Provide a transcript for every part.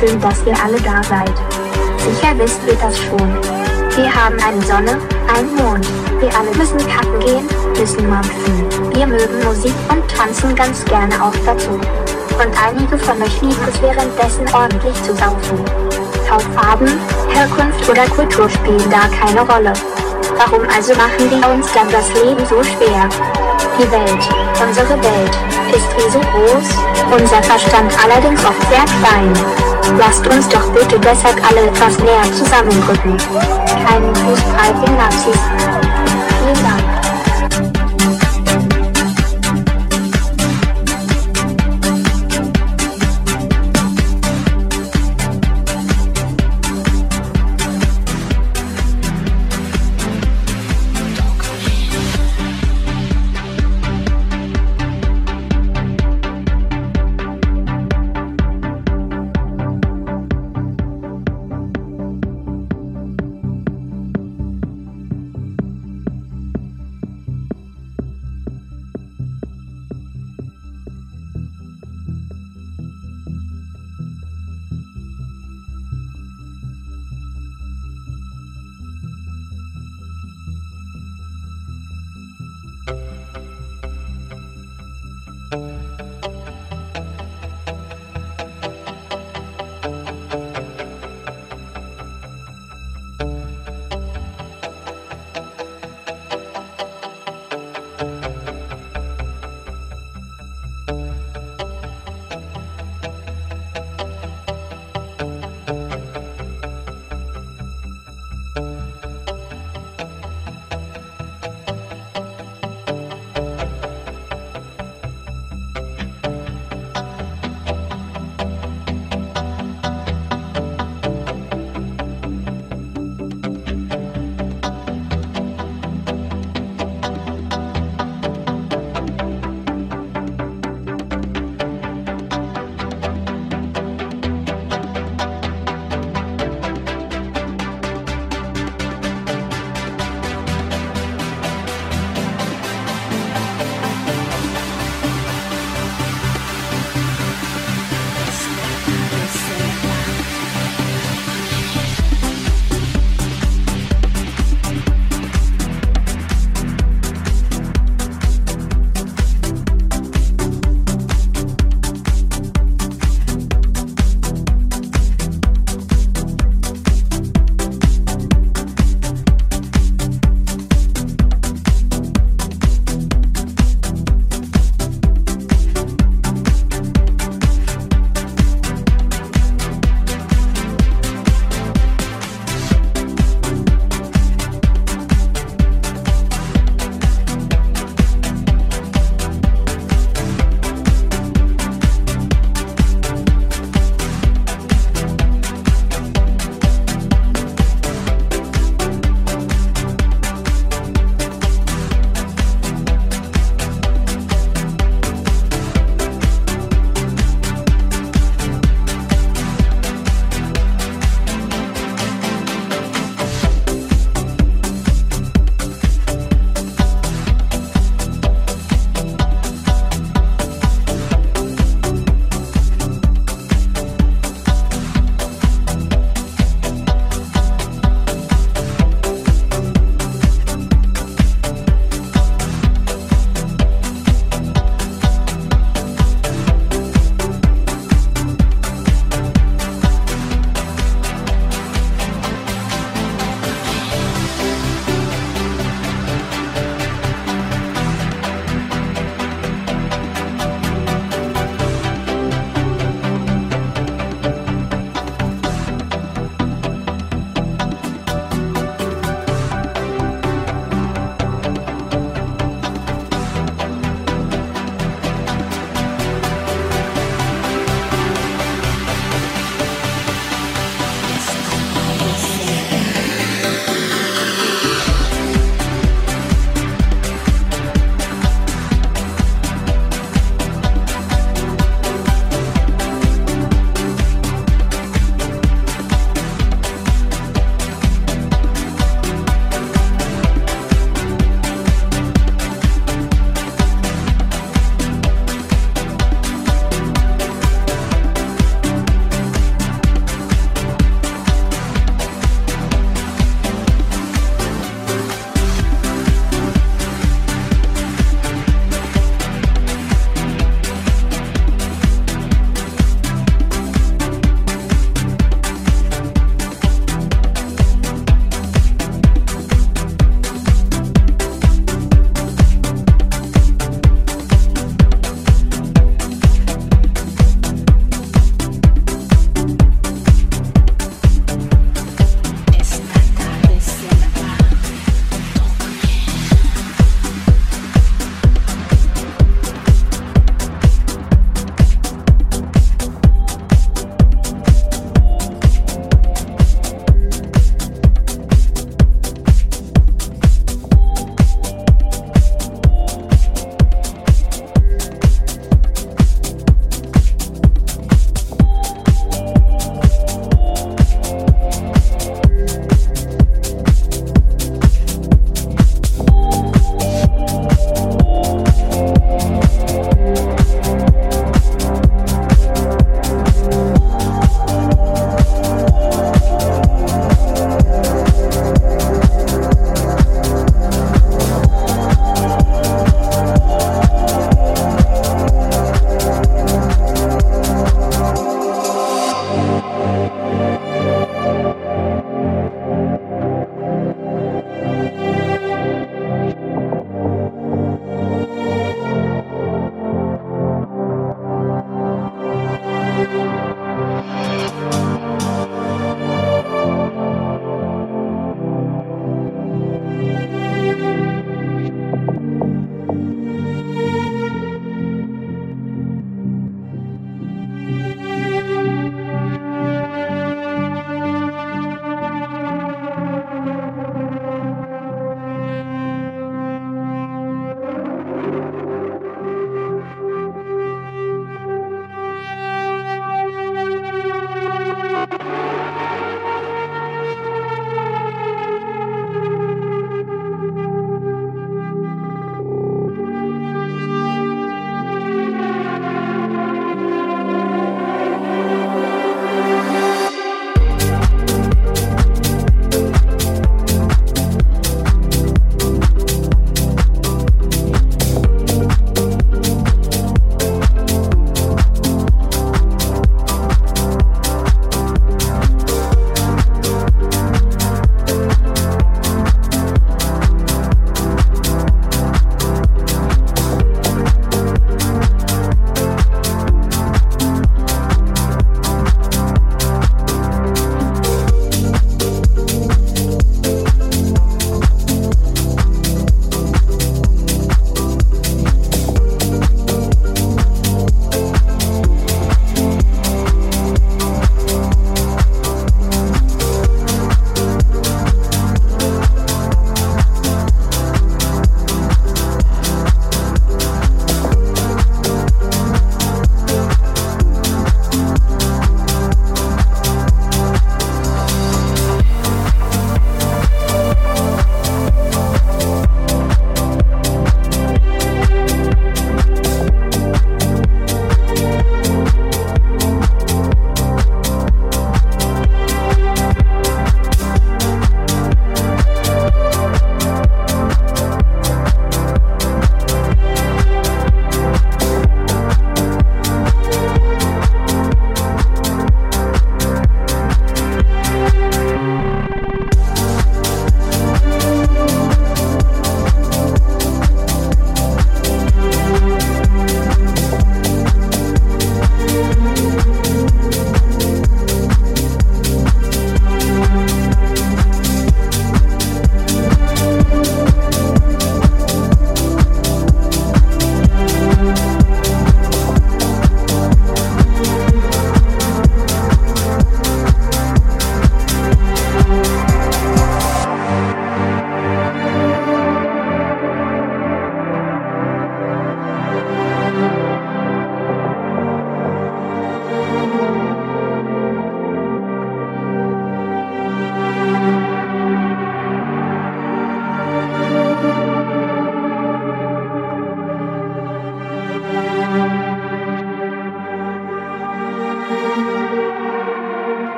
schön, dass ihr alle da seid. Sicher wisst ihr das schon. Wir haben eine Sonne, einen Mond, wir alle müssen kacken gehen, müssen mampfen. Wir mögen Musik und tanzen ganz gerne auch dazu. Und einige von euch lieben es währenddessen ordentlich zu saufen. Hautfarben, Herkunft oder Kultur spielen da keine Rolle. Warum also machen die uns dann das Leben so schwer? Die Welt, unsere Welt, ist riesengroß, unser Verstand allerdings oft sehr klein. Lasst uns doch bitte deshalb alle etwas näher zusammendrücken. Keinen Fußball für Nazis. Vielen Dank.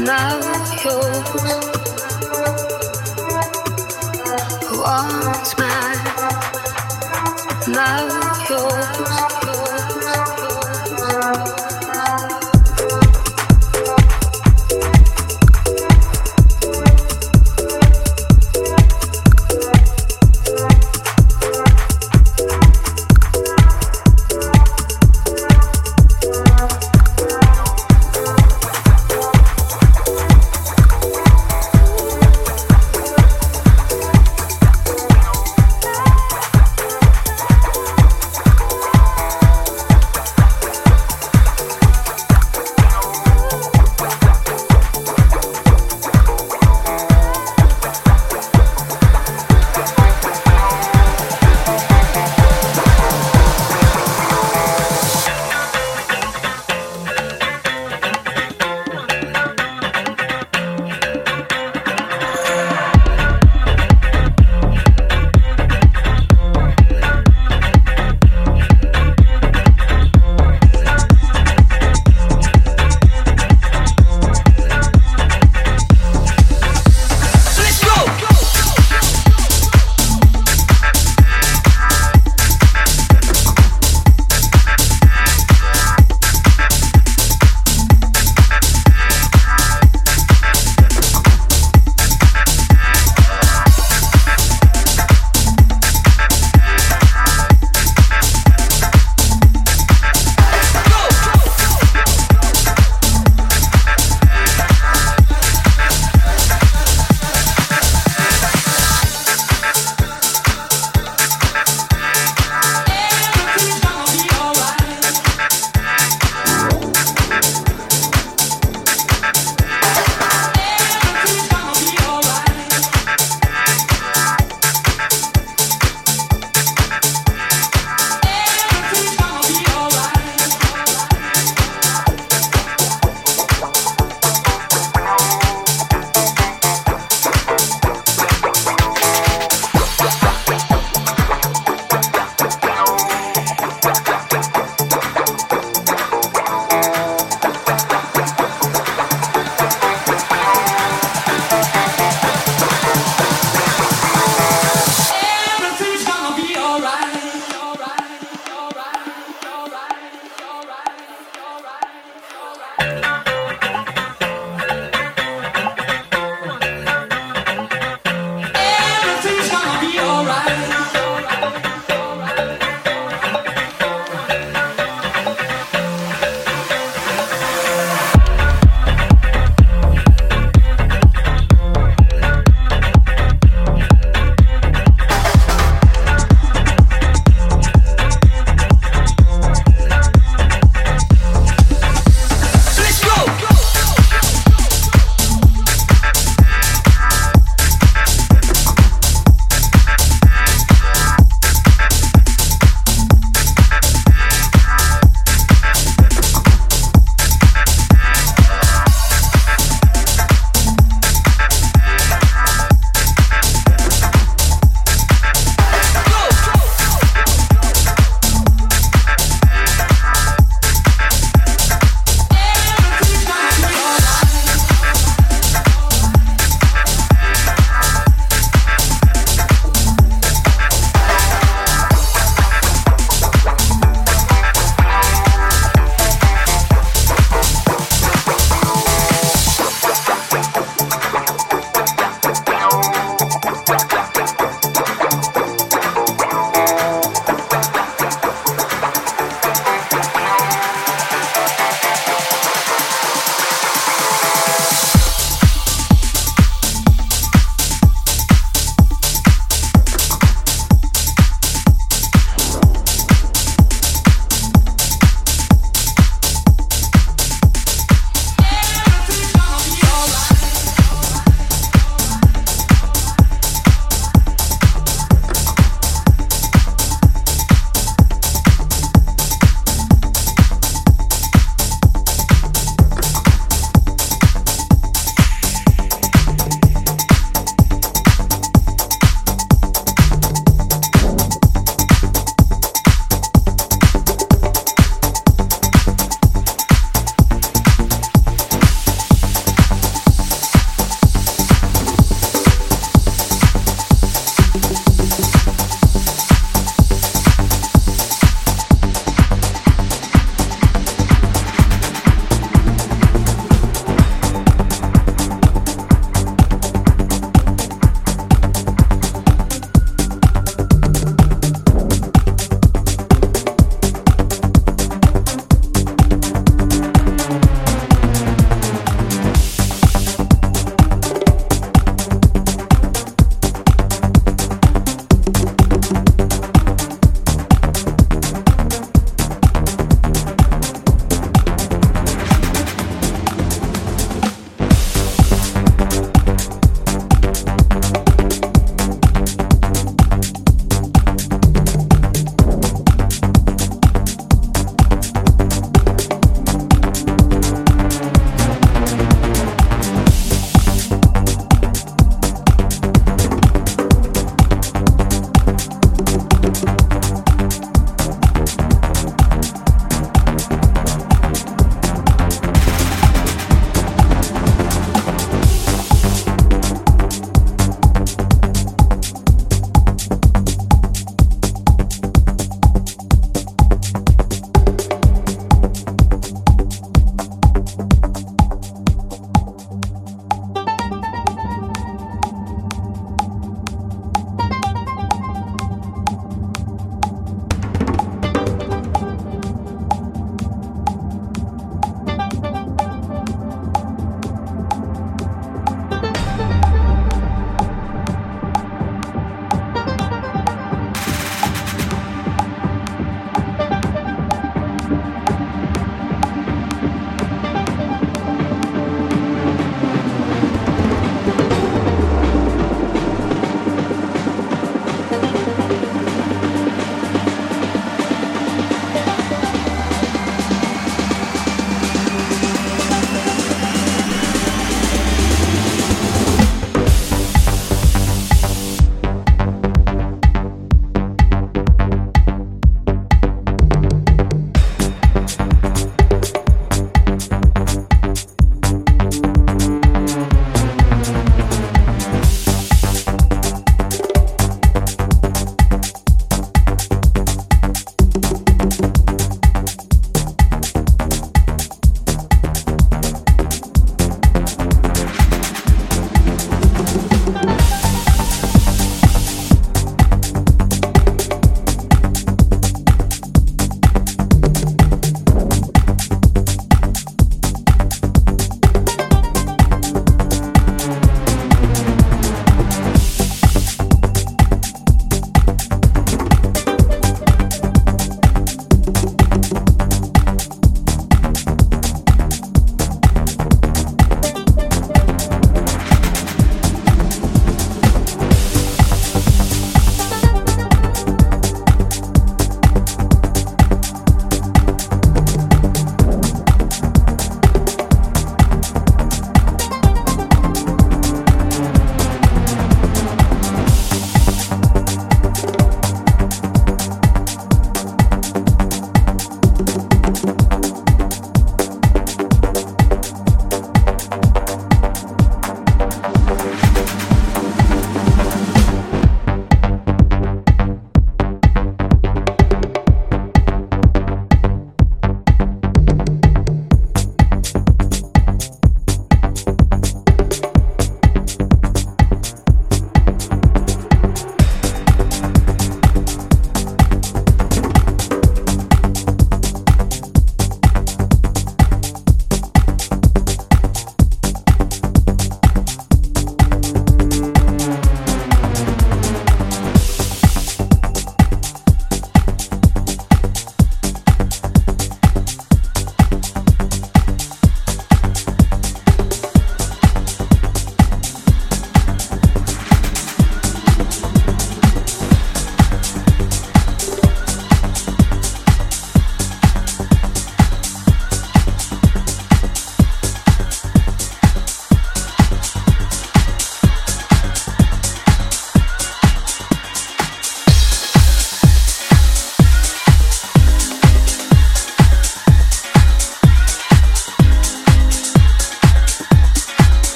Love yours. Who wants mine? Love yours.